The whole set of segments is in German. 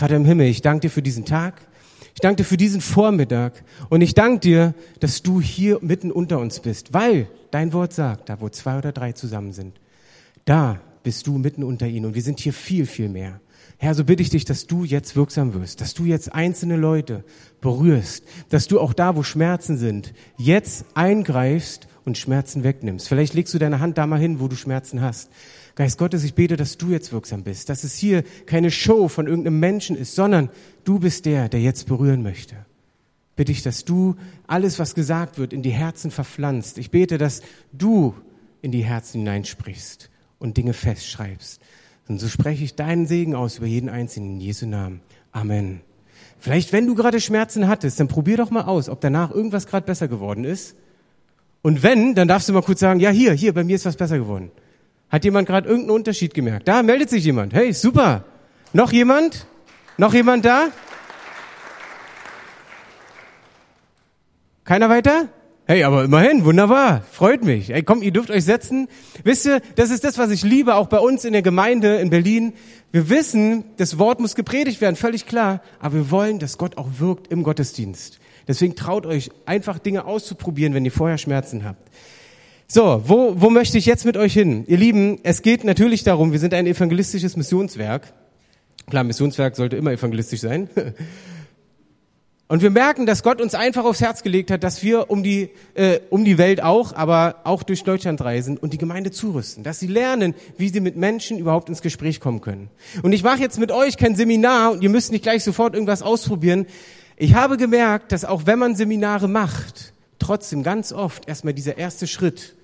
Vater im Himmel, ich danke dir für diesen Tag. Ich danke dir für diesen Vormittag. Und ich danke dir, dass du hier mitten unter uns bist, weil dein Wort sagt, da wo zwei oder drei zusammen sind, da bist du mitten unter ihnen. Und wir sind hier viel, viel mehr. Herr, so bitte ich dich, dass du jetzt wirksam wirst, dass du jetzt einzelne Leute berührst, dass du auch da, wo Schmerzen sind, jetzt eingreifst und Schmerzen wegnimmst. Vielleicht legst du deine Hand da mal hin, wo du Schmerzen hast. Geist Gottes, ich bete, dass du jetzt wirksam bist, dass es hier keine Show von irgendeinem Menschen ist, sondern du bist der, der jetzt berühren möchte. Bitte ich, dass du alles, was gesagt wird, in die Herzen verpflanzt. Ich bete, dass du in die Herzen hineinsprichst und Dinge festschreibst. Und so spreche ich deinen Segen aus über jeden Einzelnen in Jesu Namen. Amen. Vielleicht, wenn du gerade Schmerzen hattest, dann probier doch mal aus, ob danach irgendwas gerade besser geworden ist. Und wenn, dann darfst du mal kurz sagen, ja, hier, hier, bei mir ist was besser geworden. Hat jemand gerade irgendeinen Unterschied gemerkt? Da meldet sich jemand. Hey, super. Noch jemand? Noch jemand da? Keiner weiter? Hey, aber immerhin, wunderbar, freut mich. Hey, komm, ihr dürft euch setzen. Wisst ihr, das ist das, was ich liebe, auch bei uns in der Gemeinde in Berlin. Wir wissen, das Wort muss gepredigt werden, völlig klar, aber wir wollen, dass Gott auch wirkt im Gottesdienst. Deswegen traut euch, einfach Dinge auszuprobieren, wenn ihr vorher Schmerzen habt. So, wo, wo möchte ich jetzt mit euch hin? Ihr Lieben, es geht natürlich darum, wir sind ein evangelistisches Missionswerk. Klar, Missionswerk sollte immer evangelistisch sein. Und wir merken, dass Gott uns einfach aufs Herz gelegt hat, dass wir um die, äh, um die Welt auch, aber auch durch Deutschland reisen und die Gemeinde zurüsten, dass sie lernen, wie sie mit Menschen überhaupt ins Gespräch kommen können. Und ich mache jetzt mit euch kein Seminar und ihr müsst nicht gleich sofort irgendwas ausprobieren. Ich habe gemerkt, dass auch wenn man Seminare macht, trotzdem ganz oft erstmal dieser erste Schritt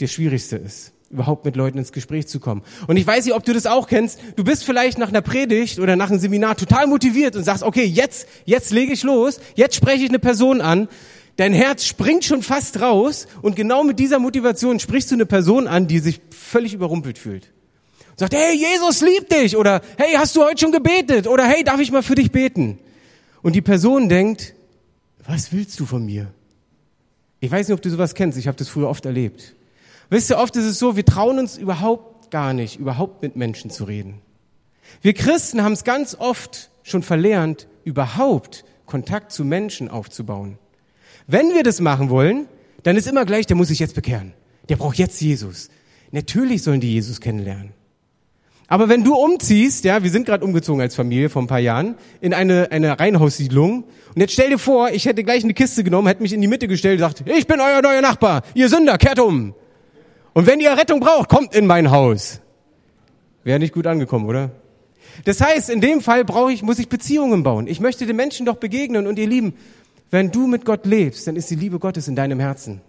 der schwierigste ist überhaupt mit Leuten ins Gespräch zu kommen. Und ich weiß nicht, ob du das auch kennst. Du bist vielleicht nach einer Predigt oder nach einem Seminar total motiviert und sagst, okay, jetzt, jetzt lege ich los, jetzt spreche ich eine Person an. Dein Herz springt schon fast raus und genau mit dieser Motivation sprichst du eine Person an, die sich völlig überrumpelt fühlt. Und sagt, hey, Jesus liebt dich oder hey, hast du heute schon gebetet oder hey, darf ich mal für dich beten? Und die Person denkt, was willst du von mir? Ich weiß nicht, ob du sowas kennst, ich habe das früher oft erlebt. Wisst ihr, oft ist es so, wir trauen uns überhaupt gar nicht, überhaupt mit Menschen zu reden. Wir Christen haben es ganz oft schon verlernt, überhaupt Kontakt zu Menschen aufzubauen. Wenn wir das machen wollen, dann ist immer gleich, der muss sich jetzt bekehren. Der braucht jetzt Jesus. Natürlich sollen die Jesus kennenlernen. Aber wenn du umziehst, ja, wir sind gerade umgezogen als Familie vor ein paar Jahren in eine, eine Reihenhaussiedlung und jetzt stell dir vor, ich hätte gleich eine Kiste genommen, hätte mich in die Mitte gestellt und gesagt, ich bin euer neuer Nachbar, ihr Sünder, kehrt um. Und wenn ihr Rettung braucht, kommt in mein Haus. Wäre nicht gut angekommen, oder? Das heißt, in dem Fall brauche ich, muss ich Beziehungen bauen. Ich möchte den Menschen doch begegnen und ihr Lieben, wenn du mit Gott lebst, dann ist die Liebe Gottes in deinem Herzen.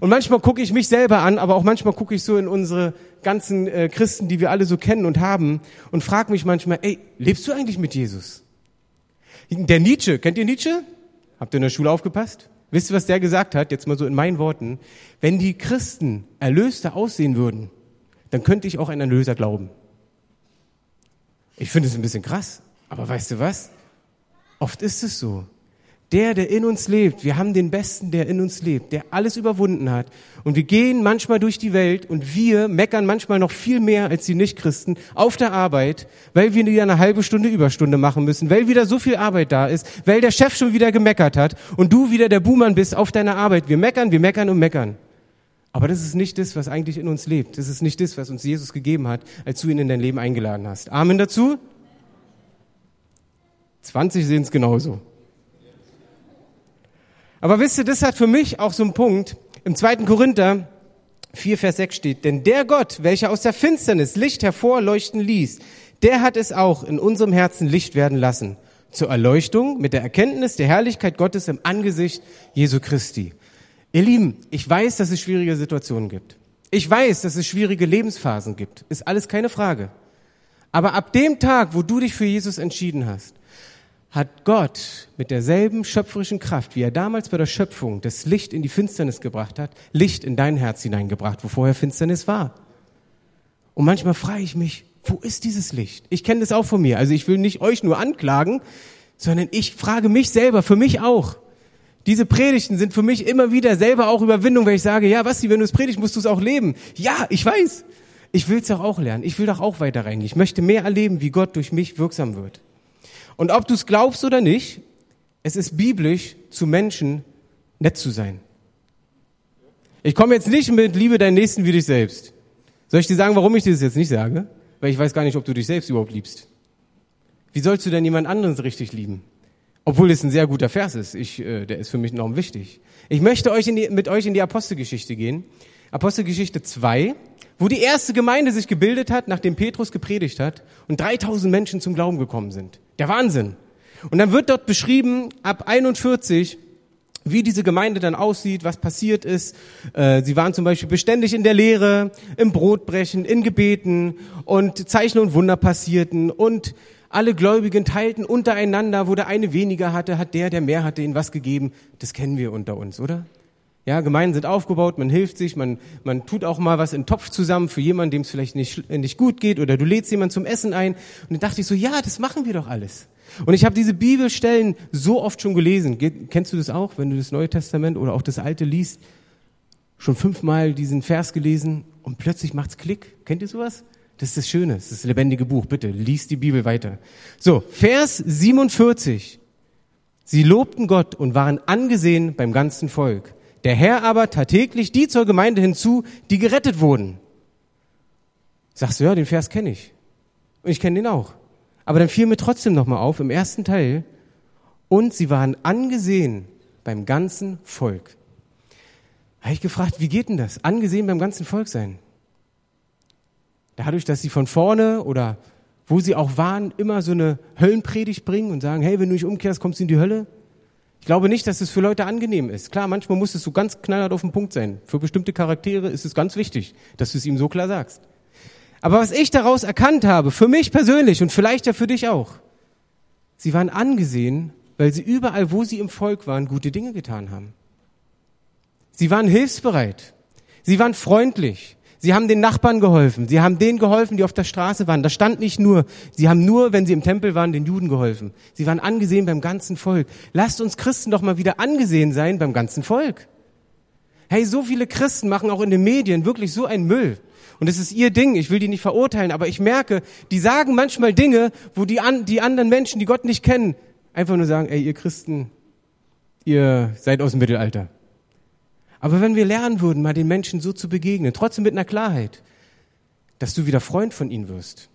Und manchmal gucke ich mich selber an, aber auch manchmal gucke ich so in unsere ganzen äh, Christen, die wir alle so kennen und haben und frage mich manchmal, ey, lebst du eigentlich mit Jesus? Der Nietzsche, kennt ihr Nietzsche? Habt ihr in der Schule aufgepasst? Wisst ihr, was der gesagt hat? Jetzt mal so in meinen Worten. Wenn die Christen Erlöste aussehen würden, dann könnte ich auch an Erlöser glauben. Ich finde es ein bisschen krass. Aber weißt du was? Oft ist es so. Der, der in uns lebt, wir haben den Besten, der in uns lebt, der alles überwunden hat. Und wir gehen manchmal durch die Welt und wir meckern manchmal noch viel mehr als die Nichtchristen auf der Arbeit, weil wir wieder eine halbe Stunde Überstunde machen müssen, weil wieder so viel Arbeit da ist, weil der Chef schon wieder gemeckert hat und du wieder der Buhmann bist auf deiner Arbeit. Wir meckern, wir meckern und meckern. Aber das ist nicht das, was eigentlich in uns lebt. Das ist nicht das, was uns Jesus gegeben hat, als du ihn in dein Leben eingeladen hast. Amen dazu? 20 sehen es genauso. Aber wisst ihr, das hat für mich auch so einen Punkt. Im 2. Korinther 4, Vers 6 steht, denn der Gott, welcher aus der Finsternis Licht hervorleuchten ließ, der hat es auch in unserem Herzen Licht werden lassen, zur Erleuchtung mit der Erkenntnis der Herrlichkeit Gottes im Angesicht Jesu Christi. Ihr Lieben, ich weiß, dass es schwierige Situationen gibt. Ich weiß, dass es schwierige Lebensphasen gibt. Ist alles keine Frage. Aber ab dem Tag, wo du dich für Jesus entschieden hast, hat Gott mit derselben schöpferischen Kraft, wie er damals bei der Schöpfung das Licht in die Finsternis gebracht hat, Licht in dein Herz hineingebracht, wo vorher Finsternis war. Und manchmal frage ich mich, wo ist dieses Licht? Ich kenne das auch von mir. Also ich will nicht euch nur anklagen, sondern ich frage mich selber, für mich auch. Diese Predigten sind für mich immer wieder selber auch Überwindung, weil ich sage, ja, was, wenn du es predigst, musst du es auch leben. Ja, ich weiß. Ich will es doch auch lernen. Ich will doch auch weiter reingehen. Ich möchte mehr erleben, wie Gott durch mich wirksam wird. Und ob du es glaubst oder nicht, es ist biblisch, zu Menschen nett zu sein. Ich komme jetzt nicht mit Liebe deinen Nächsten wie dich selbst. Soll ich dir sagen, warum ich dir das jetzt nicht sage? Weil ich weiß gar nicht, ob du dich selbst überhaupt liebst. Wie sollst du denn jemand anderen richtig lieben? Obwohl es ein sehr guter Vers ist. Ich, äh, der ist für mich enorm wichtig. Ich möchte euch die, mit euch in die Apostelgeschichte gehen. Apostelgeschichte 2, wo die erste Gemeinde sich gebildet hat, nachdem Petrus gepredigt hat und 3000 Menschen zum Glauben gekommen sind. Der Wahnsinn. Und dann wird dort beschrieben, ab 41, wie diese Gemeinde dann aussieht, was passiert ist. Äh, sie waren zum Beispiel beständig in der Lehre, im Brotbrechen, in Gebeten und Zeichen und Wunder passierten und alle Gläubigen teilten untereinander, wo der eine weniger hatte, hat der, der mehr hatte, ihnen was gegeben. Das kennen wir unter uns, oder? Ja, Gemeinden sind aufgebaut, man hilft sich, man, man tut auch mal was in den Topf zusammen für jemanden, dem es vielleicht nicht, nicht gut geht, oder du lädst jemanden zum Essen ein. Und dann dachte ich so, ja, das machen wir doch alles. Und ich habe diese Bibelstellen so oft schon gelesen. Kennst du das auch, wenn du das Neue Testament oder auch das Alte liest? Schon fünfmal diesen Vers gelesen und plötzlich macht's Klick. Kennt ihr sowas? Das ist das Schöne, das ist das lebendige Buch. Bitte, liest die Bibel weiter. So, Vers 47. Sie lobten Gott und waren angesehen beim ganzen Volk. Der Herr aber tat täglich die zur Gemeinde hinzu, die gerettet wurden. Sagst du, ja, den Vers kenne ich. Und ich kenne den auch. Aber dann fiel mir trotzdem nochmal auf im ersten Teil, und sie waren angesehen beim ganzen Volk. Habe ich gefragt, wie geht denn das? Angesehen beim ganzen Volk sein? dadurch, dass sie von vorne oder wo sie auch waren, immer so eine Höllenpredigt bringen und sagen, hey, wenn du nicht umkehrst, kommst du in die Hölle. Ich glaube nicht, dass es für Leute angenehm ist. Klar, manchmal muss es so ganz knallhart auf den Punkt sein. Für bestimmte Charaktere ist es ganz wichtig, dass du es ihm so klar sagst. Aber was ich daraus erkannt habe, für mich persönlich und vielleicht ja für dich auch, sie waren angesehen, weil sie überall, wo sie im Volk waren, gute Dinge getan haben. Sie waren hilfsbereit. Sie waren freundlich. Sie haben den Nachbarn geholfen. Sie haben denen geholfen, die auf der Straße waren. Da stand nicht nur, sie haben nur, wenn sie im Tempel waren, den Juden geholfen. Sie waren angesehen beim ganzen Volk. Lasst uns Christen doch mal wieder angesehen sein beim ganzen Volk. Hey, so viele Christen machen auch in den Medien wirklich so einen Müll. Und es ist ihr Ding, ich will die nicht verurteilen, aber ich merke, die sagen manchmal Dinge, wo die, an, die anderen Menschen, die Gott nicht kennen, einfach nur sagen, ey, ihr Christen, ihr seid aus dem Mittelalter. Aber wenn wir lernen würden, mal den Menschen so zu begegnen, trotzdem mit einer Klarheit, dass du wieder Freund von ihnen wirst,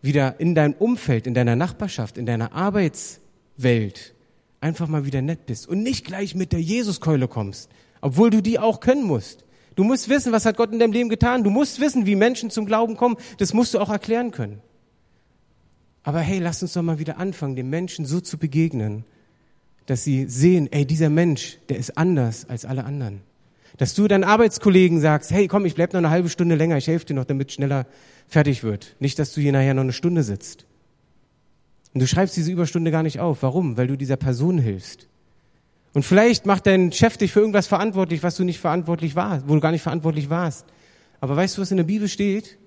wieder in deinem Umfeld, in deiner Nachbarschaft, in deiner Arbeitswelt einfach mal wieder nett bist und nicht gleich mit der Jesuskeule kommst, obwohl du die auch können musst. Du musst wissen, was hat Gott in deinem Leben getan. Du musst wissen, wie Menschen zum Glauben kommen. Das musst du auch erklären können. Aber hey, lass uns doch mal wieder anfangen, den Menschen so zu begegnen, dass sie sehen, ey, dieser Mensch, der ist anders als alle anderen. Dass du deinen Arbeitskollegen sagst, hey, komm, ich bleib noch eine halbe Stunde länger, ich helfe dir noch, damit schneller fertig wird. Nicht, dass du hier nachher noch eine Stunde sitzt. Und du schreibst diese Überstunde gar nicht auf. Warum? Weil du dieser Person hilfst. Und vielleicht macht dein Chef dich für irgendwas verantwortlich, was du nicht verantwortlich warst, wo du gar nicht verantwortlich warst. Aber weißt du, was in der Bibel steht?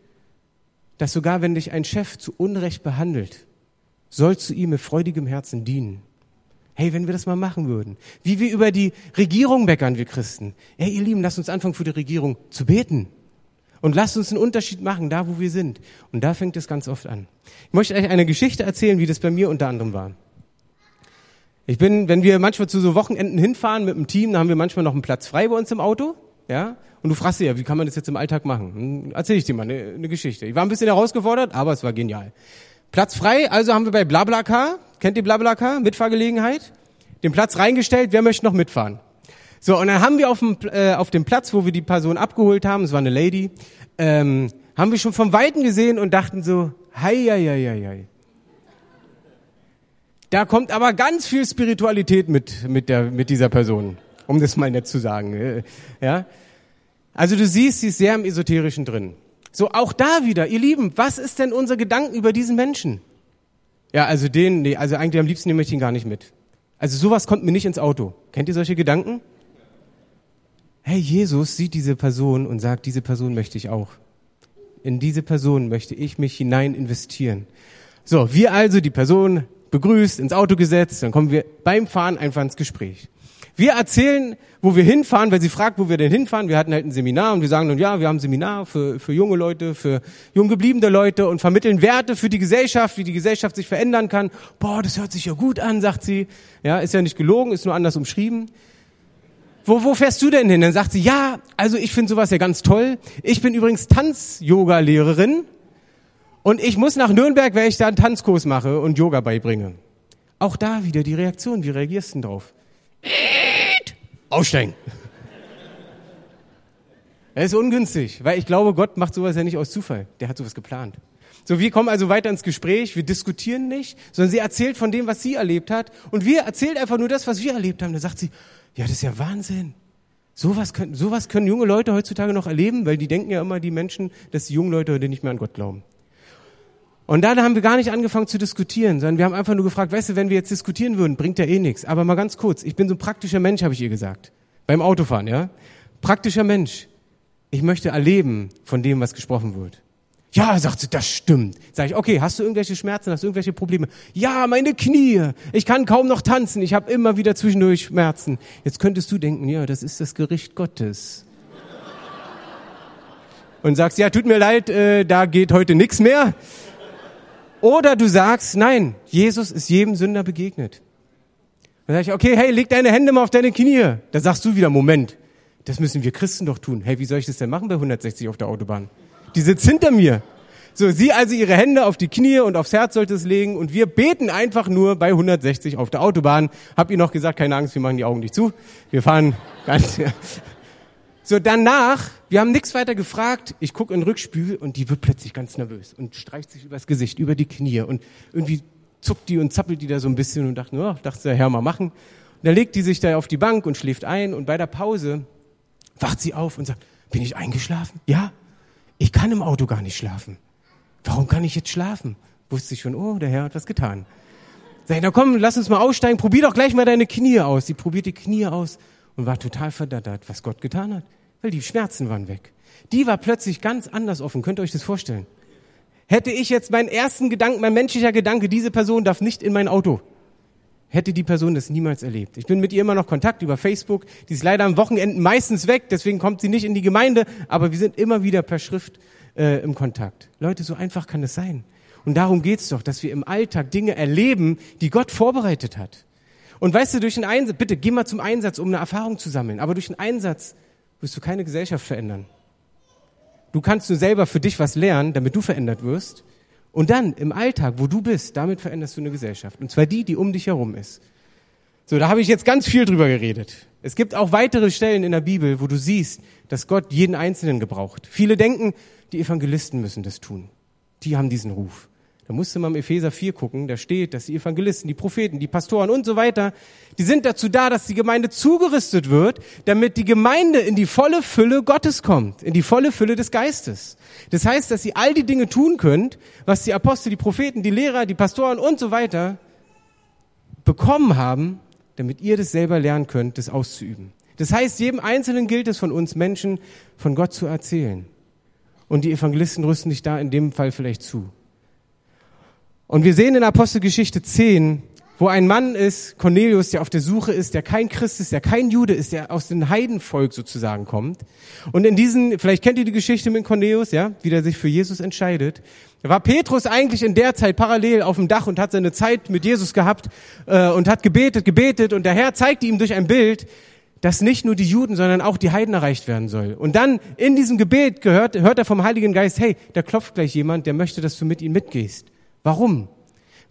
Dass sogar wenn dich ein Chef zu Unrecht behandelt, sollst du ihm mit freudigem Herzen dienen. Hey, wenn wir das mal machen würden. Wie wir über die Regierung meckern, wir Christen. Hey, ihr Lieben, lasst uns anfangen, für die Regierung zu beten. Und lasst uns einen Unterschied machen, da wo wir sind. Und da fängt es ganz oft an. Ich möchte euch eine Geschichte erzählen, wie das bei mir unter anderem war. Ich bin, wenn wir manchmal zu so Wochenenden hinfahren mit dem Team, dann haben wir manchmal noch einen Platz frei bei uns im Auto, ja. Und du fragst dir ja, wie kann man das jetzt im Alltag machen? Hm, erzähl ich dir mal eine, eine Geschichte. Ich war ein bisschen herausgefordert, aber es war genial. Platz frei, also haben wir bei BlaBlaCar, kennt ihr BlaBlaCar, Mitfahrgelegenheit, den Platz reingestellt, wer möchte noch mitfahren? So, und dann haben wir auf dem, äh, auf dem Platz, wo wir die Person abgeholt haben, es war eine Lady, ähm, haben wir schon vom Weiten gesehen und dachten so, hei, hei, hei, hei, hei. Da kommt aber ganz viel Spiritualität mit, mit, der, mit dieser Person, um das mal nett zu sagen. Äh, ja? Also du siehst, sie ist sehr im Esoterischen drin. So, auch da wieder, ihr Lieben, was ist denn unser Gedanken über diesen Menschen? Ja, also den, nee, also eigentlich am liebsten nehme ich ihn gar nicht mit. Also sowas kommt mir nicht ins Auto. Kennt ihr solche Gedanken? Hey, Jesus sieht diese Person und sagt, diese Person möchte ich auch. In diese Person möchte ich mich hinein investieren. So, wir also die Person begrüßt, ins Auto gesetzt, dann kommen wir beim Fahren einfach ins Gespräch. Wir erzählen, wo wir hinfahren, weil sie fragt, wo wir denn hinfahren. Wir hatten halt ein Seminar und wir sagen dann, ja, wir haben ein Seminar für, für junge Leute, für jung gebliebene Leute und vermitteln Werte für die Gesellschaft, wie die Gesellschaft sich verändern kann. Boah, das hört sich ja gut an, sagt sie. Ja, ist ja nicht gelogen, ist nur anders umschrieben. Wo, wo fährst du denn hin? Dann sagt sie, ja, also ich finde sowas ja ganz toll. Ich bin übrigens Tanz-Yoga-Lehrerin und ich muss nach Nürnberg, weil ich da einen Tanzkurs mache und Yoga beibringe. Auch da wieder die Reaktion. Wie reagierst du denn drauf? Aussteigen. Das ist ungünstig, weil ich glaube, Gott macht sowas ja nicht aus Zufall. Der hat sowas geplant. So, wir kommen also weiter ins Gespräch, wir diskutieren nicht, sondern sie erzählt von dem, was sie erlebt hat und wir erzählen einfach nur das, was wir erlebt haben. Da sagt sie, ja, das ist ja Wahnsinn. Sowas können, sowas können junge Leute heutzutage noch erleben, weil die denken ja immer, die Menschen, dass die jungen Leute heute nicht mehr an Gott glauben. Und dann haben wir gar nicht angefangen zu diskutieren, sondern wir haben einfach nur gefragt, weißt du, wenn wir jetzt diskutieren würden, bringt ja eh nichts. Aber mal ganz kurz, ich bin so ein praktischer Mensch, habe ich ihr gesagt. Beim Autofahren, ja? Praktischer Mensch. Ich möchte erleben von dem, was gesprochen wird. Ja, sagt sie, das stimmt. Sag ich, okay, hast du irgendwelche Schmerzen, hast du irgendwelche Probleme? Ja, meine Knie. Ich kann kaum noch tanzen. Ich habe immer wieder zwischendurch Schmerzen. Jetzt könntest du denken, ja, das ist das Gericht Gottes. Und sagst, ja, tut mir leid, äh, da geht heute nichts mehr. Oder du sagst, nein, Jesus ist jedem Sünder begegnet. Dann sage ich, okay, hey, leg deine Hände mal auf deine Knie. Da sagst du wieder, Moment, das müssen wir Christen doch tun. Hey, wie soll ich das denn machen bei 160 auf der Autobahn? Die sitzt hinter mir. So, sie also ihre Hände auf die Knie und aufs Herz sollte es legen und wir beten einfach nur bei 160 auf der Autobahn. Hab ihr noch gesagt, keine Angst, wir machen die Augen nicht zu. Wir fahren ganz, so, danach, wir haben nichts weiter gefragt. Ich gucke in den Rückspiegel und die wird plötzlich ganz nervös und streicht sich übers Gesicht, über die Knie und irgendwie zuckt die und zappelt die da so ein bisschen und dachte, oh, dachte der Herr mal machen. Und dann legt die sich da auf die Bank und schläft ein und bei der Pause wacht sie auf und sagt, bin ich eingeschlafen? Ja, ich kann im Auto gar nicht schlafen. Warum kann ich jetzt schlafen? Wusste ich schon, oh, der Herr hat was getan. Sag ich, na komm, lass uns mal aussteigen, probier doch gleich mal deine Knie aus. Sie probiert die Knie aus und war total verdattert, was Gott getan hat weil die Schmerzen waren weg. Die war plötzlich ganz anders offen. Könnt ihr euch das vorstellen? Hätte ich jetzt meinen ersten Gedanken, mein menschlicher Gedanke, diese Person darf nicht in mein Auto, hätte die Person das niemals erlebt. Ich bin mit ihr immer noch Kontakt über Facebook. Die ist leider am Wochenende meistens weg, deswegen kommt sie nicht in die Gemeinde, aber wir sind immer wieder per Schrift äh, im Kontakt. Leute, so einfach kann es sein. Und darum geht's doch, dass wir im Alltag Dinge erleben, die Gott vorbereitet hat. Und weißt du, durch den Einsatz, bitte geh mal zum Einsatz, um eine Erfahrung zu sammeln, aber durch den Einsatz wirst du keine Gesellschaft verändern. Du kannst nur selber für dich was lernen, damit du verändert wirst. Und dann im Alltag, wo du bist, damit veränderst du eine Gesellschaft. Und zwar die, die um dich herum ist. So, da habe ich jetzt ganz viel drüber geredet. Es gibt auch weitere Stellen in der Bibel, wo du siehst, dass Gott jeden Einzelnen gebraucht. Viele denken, die Evangelisten müssen das tun. Die haben diesen Ruf. Da musste man im Epheser 4 gucken, da steht, dass die Evangelisten, die Propheten, die Pastoren und so weiter, die sind dazu da, dass die Gemeinde zugerüstet wird, damit die Gemeinde in die volle Fülle Gottes kommt, in die volle Fülle des Geistes. Das heißt, dass sie all die Dinge tun könnt, was die Apostel, die Propheten, die Lehrer, die Pastoren und so weiter bekommen haben, damit ihr das selber lernen könnt, das auszuüben. Das heißt, jedem Einzelnen gilt es von uns Menschen, von Gott zu erzählen. Und die Evangelisten rüsten dich da in dem Fall vielleicht zu. Und wir sehen in Apostelgeschichte 10, wo ein Mann ist, Cornelius, der auf der Suche ist, der kein Christ ist, der kein Jude ist, der aus dem Heidenvolk sozusagen kommt. Und in diesen, vielleicht kennt ihr die Geschichte mit Cornelius, ja, wie der sich für Jesus entscheidet. Da war Petrus eigentlich in der Zeit parallel auf dem Dach und hat seine Zeit mit Jesus gehabt äh, und hat gebetet, gebetet und der Herr zeigte ihm durch ein Bild, dass nicht nur die Juden, sondern auch die Heiden erreicht werden soll. Und dann in diesem Gebet gehört, hört er vom Heiligen Geist, hey, da klopft gleich jemand, der möchte, dass du mit ihm mitgehst. Warum?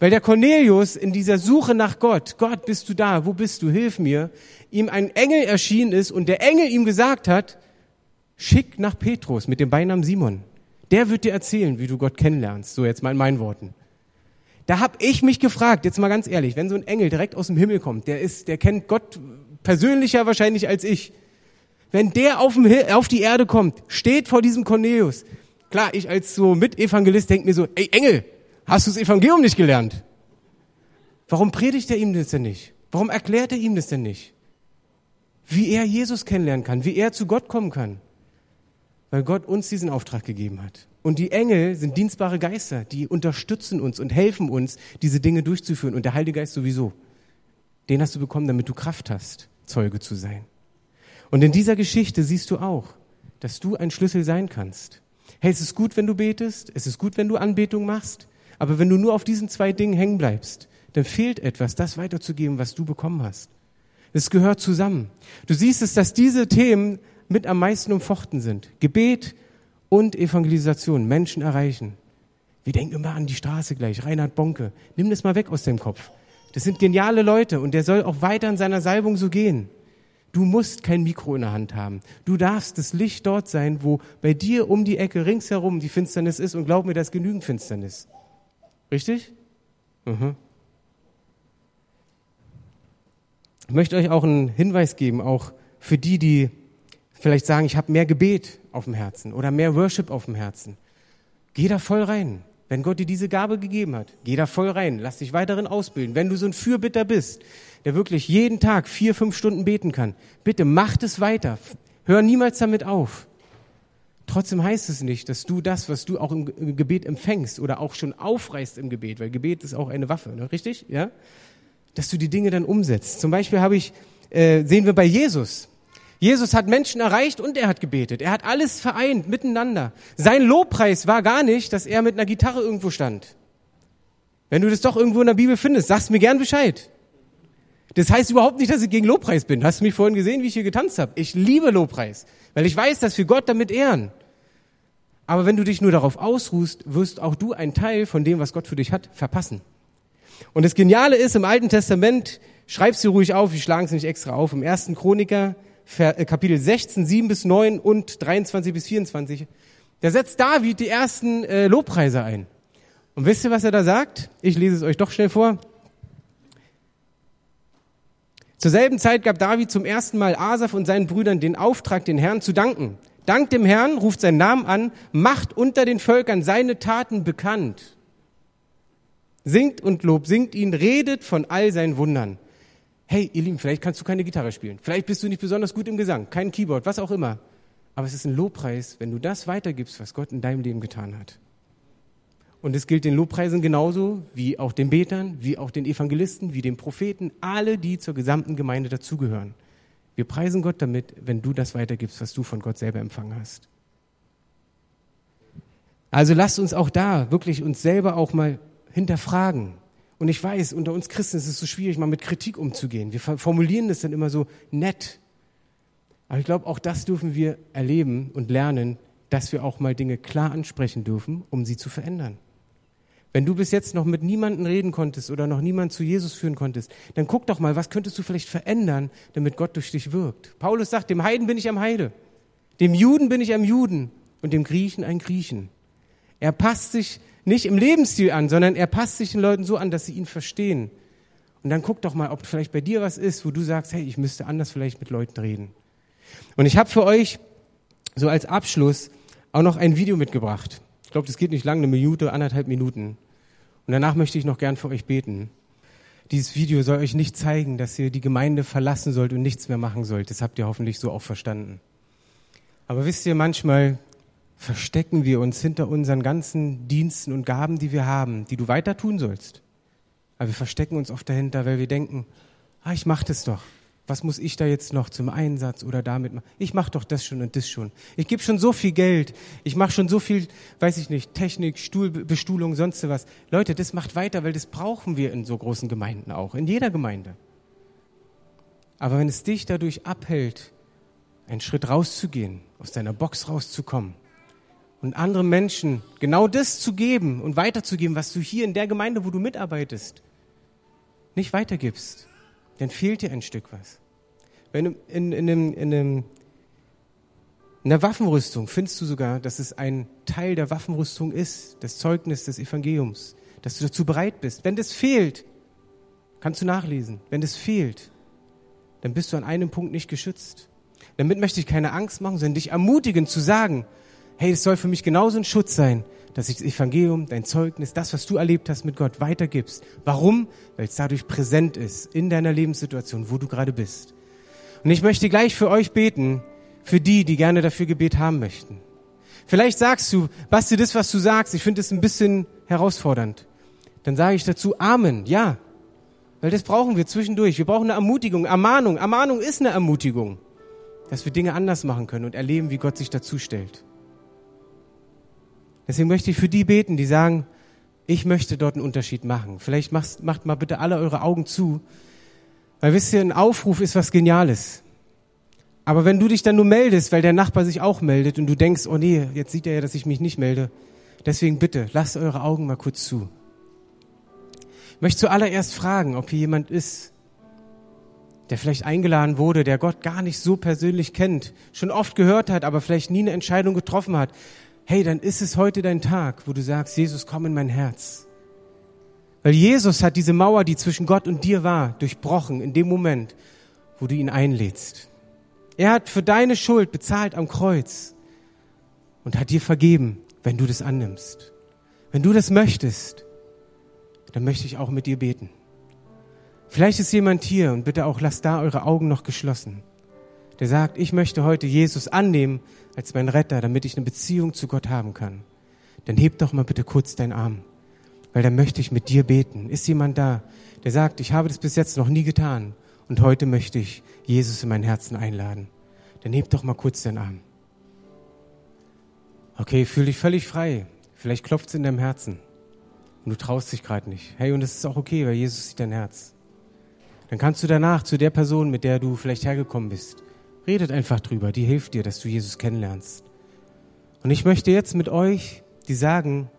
Weil der Cornelius in dieser Suche nach Gott, Gott, bist du da? Wo bist du? Hilf mir. Ihm ein Engel erschienen ist und der Engel ihm gesagt hat, schick nach Petrus mit dem Beinamen Simon. Der wird dir erzählen, wie du Gott kennenlernst. So jetzt mal in meinen Worten. Da hab ich mich gefragt, jetzt mal ganz ehrlich, wenn so ein Engel direkt aus dem Himmel kommt, der ist, der kennt Gott persönlicher wahrscheinlich als ich. Wenn der auf, auf die Erde kommt, steht vor diesem Cornelius. Klar, ich als so Mitevangelist denk mir so, ey Engel, Hast du das Evangelium nicht gelernt? Warum predigt er ihm das denn nicht? Warum erklärt er ihm das denn nicht? Wie er Jesus kennenlernen kann, wie er zu Gott kommen kann. Weil Gott uns diesen Auftrag gegeben hat. Und die Engel sind dienstbare Geister, die unterstützen uns und helfen uns, diese Dinge durchzuführen. Und der Heilige Geist sowieso. Den hast du bekommen, damit du Kraft hast. Zeuge zu sein. Und in dieser Geschichte siehst du auch, dass du ein Schlüssel sein kannst. Hey, es ist gut, wenn du betest, es ist gut, wenn du Anbetung machst, aber wenn du nur auf diesen zwei Dingen hängen bleibst, dann fehlt etwas, das weiterzugeben, was du bekommen hast. Es gehört zusammen. Du siehst es, dass diese Themen mit am meisten umfochten sind. Gebet und Evangelisation, Menschen erreichen. Wir denken immer an die Straße gleich, Reinhard Bonke. Nimm das mal weg aus dem Kopf. Das sind geniale Leute und der soll auch weiter in seiner Salbung so gehen. Du musst kein Mikro in der Hand haben. Du darfst das Licht dort sein, wo bei dir um die Ecke ringsherum die Finsternis ist und glaub mir, da ist genügend Finsternis. Richtig? Mhm. Ich möchte euch auch einen Hinweis geben, auch für die, die vielleicht sagen, ich habe mehr Gebet auf dem Herzen oder mehr Worship auf dem Herzen. Geh da voll rein. Wenn Gott dir diese Gabe gegeben hat, geh da voll rein. Lass dich weiterhin ausbilden. Wenn du so ein Fürbitter bist, der wirklich jeden Tag vier, fünf Stunden beten kann, bitte mach es weiter. Hör niemals damit auf. Trotzdem heißt es nicht, dass du das, was du auch im Gebet empfängst oder auch schon aufreißt im Gebet, weil Gebet ist auch eine Waffe, ne? richtig? Ja? Dass du die Dinge dann umsetzt. Zum Beispiel habe ich, äh, sehen wir bei Jesus. Jesus hat Menschen erreicht und er hat gebetet. Er hat alles vereint miteinander. Sein Lobpreis war gar nicht, dass er mit einer Gitarre irgendwo stand. Wenn du das doch irgendwo in der Bibel findest, sagst mir gern Bescheid. Das heißt überhaupt nicht, dass ich gegen Lobpreis bin. Hast du mich vorhin gesehen, wie ich hier getanzt habe? Ich liebe Lobpreis, weil ich weiß, dass wir Gott damit ehren. Aber wenn du dich nur darauf ausruhst, wirst auch du einen Teil von dem, was Gott für dich hat, verpassen. Und das Geniale ist, im Alten Testament, schreibst du ruhig auf, wir schlagen es nicht extra auf, im ersten Chroniker, äh, Kapitel 16, 7 bis 9 und 23 bis 24, da setzt David die ersten äh, Lobpreise ein. Und wisst ihr, was er da sagt? Ich lese es euch doch schnell vor. Zur selben Zeit gab David zum ersten Mal Asaf und seinen Brüdern den Auftrag, den Herrn zu danken. Dank dem Herrn, ruft seinen Namen an, macht unter den Völkern seine Taten bekannt. Singt und lobt, singt ihn, redet von all seinen Wundern. Hey, ihr Lieben, vielleicht kannst du keine Gitarre spielen. Vielleicht bist du nicht besonders gut im Gesang, kein Keyboard, was auch immer. Aber es ist ein Lobpreis, wenn du das weitergibst, was Gott in deinem Leben getan hat. Und es gilt den Lobpreisen genauso wie auch den Betern, wie auch den Evangelisten, wie den Propheten, alle, die zur gesamten Gemeinde dazugehören. Wir preisen Gott damit, wenn du das weitergibst, was du von Gott selber empfangen hast. Also lasst uns auch da wirklich uns selber auch mal hinterfragen. Und ich weiß, unter uns Christen ist es so schwierig, mal mit Kritik umzugehen. Wir formulieren das dann immer so nett. Aber ich glaube, auch das dürfen wir erleben und lernen, dass wir auch mal Dinge klar ansprechen dürfen, um sie zu verändern. Wenn du bis jetzt noch mit niemandem reden konntest oder noch niemand zu Jesus führen konntest, dann guck doch mal, was könntest du vielleicht verändern, damit Gott durch dich wirkt. Paulus sagt, dem Heiden bin ich am Heide, dem Juden bin ich am Juden und dem Griechen ein Griechen. Er passt sich nicht im Lebensstil an, sondern er passt sich den Leuten so an, dass sie ihn verstehen. Und dann guck doch mal, ob vielleicht bei dir was ist, wo du sagst, hey, ich müsste anders vielleicht mit Leuten reden. Und ich habe für euch so als Abschluss auch noch ein Video mitgebracht. Ich glaube, das geht nicht lang, eine Minute, anderthalb Minuten. Und danach möchte ich noch gern für euch beten. Dieses Video soll euch nicht zeigen, dass ihr die Gemeinde verlassen sollt und nichts mehr machen sollt. Das habt ihr hoffentlich so auch verstanden. Aber wisst ihr, manchmal verstecken wir uns hinter unseren ganzen Diensten und Gaben, die wir haben, die du weiter tun sollst. Aber wir verstecken uns oft dahinter, weil wir denken, ah, ich mach das doch was muss ich da jetzt noch zum Einsatz oder damit machen? Ich mache doch das schon und das schon. Ich gebe schon so viel Geld. Ich mache schon so viel, weiß ich nicht, Technik, Stuhl, Bestuhlung, sonst was. Leute, das macht weiter, weil das brauchen wir in so großen Gemeinden auch, in jeder Gemeinde. Aber wenn es dich dadurch abhält, einen Schritt rauszugehen, aus deiner Box rauszukommen und anderen Menschen genau das zu geben und weiterzugeben, was du hier in der Gemeinde, wo du mitarbeitest, nicht weitergibst, dann fehlt dir ein Stück was. Wenn in, in, in, in, einem, in der Waffenrüstung findest du sogar, dass es ein Teil der Waffenrüstung ist, das Zeugnis des Evangeliums, dass du dazu bereit bist. Wenn das fehlt, kannst du nachlesen. Wenn das fehlt, dann bist du an einem Punkt nicht geschützt. Damit möchte ich keine Angst machen, sondern dich ermutigen zu sagen, hey, es soll für mich genauso ein Schutz sein, dass ich das Evangelium, dein Zeugnis, das, was du erlebt hast mit Gott, weitergibst. Warum? Weil es dadurch präsent ist in deiner Lebenssituation, wo du gerade bist. Und ich möchte gleich für euch beten, für die, die gerne dafür Gebet haben möchten. Vielleicht sagst du, Basti, das, was du sagst, ich finde es ein bisschen herausfordernd. Dann sage ich dazu Amen, ja. Weil das brauchen wir zwischendurch. Wir brauchen eine Ermutigung, Ermahnung. Ermahnung ist eine Ermutigung, dass wir Dinge anders machen können und erleben, wie Gott sich dazu stellt. Deswegen möchte ich für die beten, die sagen, ich möchte dort einen Unterschied machen. Vielleicht macht, macht mal bitte alle eure Augen zu. Weil wisst ihr, ein Aufruf ist was Geniales. Aber wenn du dich dann nur meldest, weil der Nachbar sich auch meldet und du denkst, oh nee, jetzt sieht er ja, dass ich mich nicht melde. Deswegen bitte, lasst eure Augen mal kurz zu. Ich möchte zuallererst fragen, ob hier jemand ist, der vielleicht eingeladen wurde, der Gott gar nicht so persönlich kennt, schon oft gehört hat, aber vielleicht nie eine Entscheidung getroffen hat, hey, dann ist es heute dein Tag, wo du sagst, Jesus, komm in mein Herz. Weil Jesus hat diese Mauer, die zwischen Gott und dir war, durchbrochen in dem Moment, wo du ihn einlädst. Er hat für deine Schuld bezahlt am Kreuz und hat dir vergeben, wenn du das annimmst. Wenn du das möchtest, dann möchte ich auch mit dir beten. Vielleicht ist jemand hier und bitte auch lasst da eure Augen noch geschlossen der sagt, ich möchte heute Jesus annehmen als mein Retter, damit ich eine Beziehung zu Gott haben kann, dann heb doch mal bitte kurz deinen Arm, weil dann möchte ich mit dir beten. Ist jemand da, der sagt, ich habe das bis jetzt noch nie getan und heute möchte ich Jesus in mein Herzen einladen? Dann heb doch mal kurz deinen Arm. Okay, fühl dich völlig frei. Vielleicht klopft es in deinem Herzen und du traust dich gerade nicht. Hey, und das ist auch okay, weil Jesus sieht dein Herz. Dann kannst du danach zu der Person, mit der du vielleicht hergekommen bist, Redet einfach drüber, die hilft dir, dass du Jesus kennenlernst. Und ich möchte jetzt mit euch, die sagen,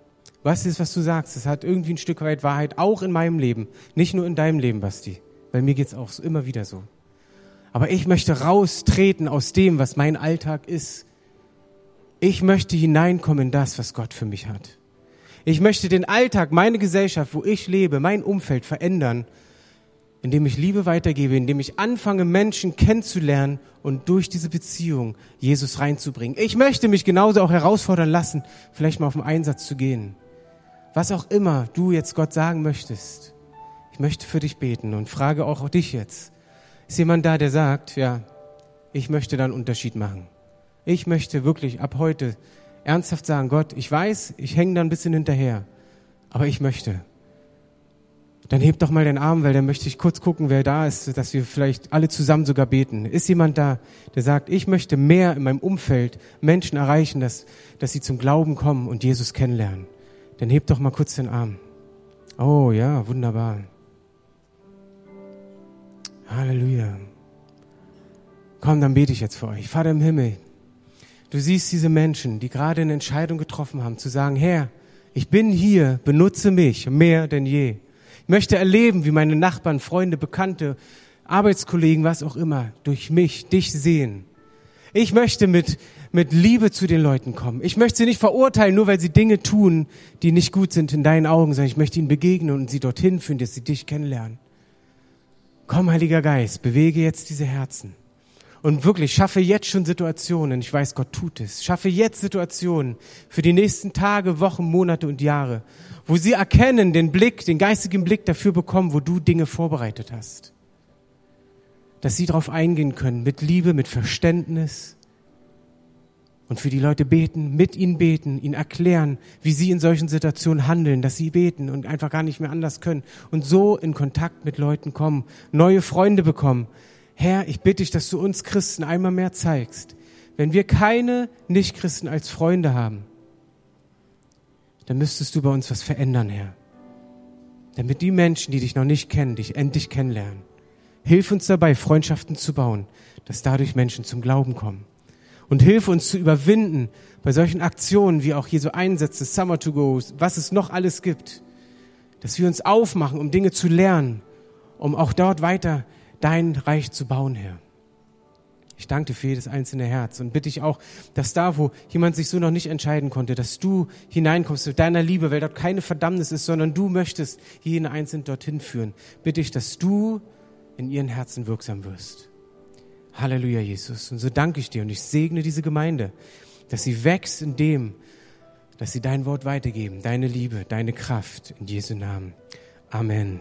was ist, was du sagst, es hat irgendwie ein Stück weit Wahrheit, auch in meinem Leben, nicht nur in deinem Leben, Basti, weil mir geht's auch immer wieder so. Aber ich möchte raustreten aus dem, was mein Alltag ist. Ich möchte hineinkommen in das, was Gott für mich hat. Ich möchte den Alltag, meine Gesellschaft, wo ich lebe, mein Umfeld verändern indem ich Liebe weitergebe, indem ich anfange, Menschen kennenzulernen und durch diese Beziehung Jesus reinzubringen. Ich möchte mich genauso auch herausfordern lassen, vielleicht mal auf den Einsatz zu gehen. Was auch immer du jetzt Gott sagen möchtest. Ich möchte für dich beten und frage auch dich jetzt. Ist jemand da, der sagt, ja, ich möchte da einen Unterschied machen. Ich möchte wirklich ab heute ernsthaft sagen, Gott, ich weiß, ich hänge da ein bisschen hinterher, aber ich möchte dann heb doch mal den Arm, weil dann möchte ich kurz gucken, wer da ist, dass wir vielleicht alle zusammen sogar beten. Ist jemand da, der sagt, ich möchte mehr in meinem Umfeld Menschen erreichen, dass, dass sie zum Glauben kommen und Jesus kennenlernen? Dann heb doch mal kurz den Arm. Oh ja, wunderbar. Halleluja. Komm, dann bete ich jetzt für euch. Vater im Himmel, du siehst diese Menschen, die gerade eine Entscheidung getroffen haben, zu sagen, Herr, ich bin hier, benutze mich mehr denn je möchte erleben, wie meine Nachbarn, Freunde, Bekannte, Arbeitskollegen, was auch immer, durch mich, dich sehen. Ich möchte mit, mit Liebe zu den Leuten kommen. Ich möchte sie nicht verurteilen, nur weil sie Dinge tun, die nicht gut sind in deinen Augen, sondern ich möchte ihnen begegnen und sie dorthin führen, dass sie dich kennenlernen. Komm, Heiliger Geist, bewege jetzt diese Herzen. Und wirklich, schaffe jetzt schon Situationen, ich weiß, Gott tut es, schaffe jetzt Situationen für die nächsten Tage, Wochen, Monate und Jahre, wo sie erkennen, den Blick, den geistigen Blick dafür bekommen, wo du Dinge vorbereitet hast. Dass sie darauf eingehen können, mit Liebe, mit Verständnis und für die Leute beten, mit ihnen beten, ihnen erklären, wie sie in solchen Situationen handeln, dass sie beten und einfach gar nicht mehr anders können und so in Kontakt mit Leuten kommen, neue Freunde bekommen. Herr, ich bitte dich, dass du uns Christen einmal mehr zeigst, wenn wir keine Nichtchristen als Freunde haben, dann müsstest du bei uns was verändern, Herr. Damit die Menschen, die dich noch nicht kennen, dich endlich kennenlernen. Hilf uns dabei, Freundschaften zu bauen, dass dadurch Menschen zum Glauben kommen. Und hilf uns zu überwinden bei solchen Aktionen wie auch hier so Einsätze, Summer to Go, was es noch alles gibt. Dass wir uns aufmachen, um Dinge zu lernen, um auch dort weiter dein Reich zu bauen, Herr. Ich danke dir für jedes einzelne Herz und bitte dich auch, dass da, wo jemand sich so noch nicht entscheiden konnte, dass du hineinkommst mit deiner Liebe, weil dort keine Verdammnis ist, sondern du möchtest jeden Einzelnen dorthin führen. Bitte ich, dass du in ihren Herzen wirksam wirst. Halleluja, Jesus. Und so danke ich dir und ich segne diese Gemeinde, dass sie wächst in dem, dass sie dein Wort weitergeben, deine Liebe, deine Kraft in Jesu Namen. Amen.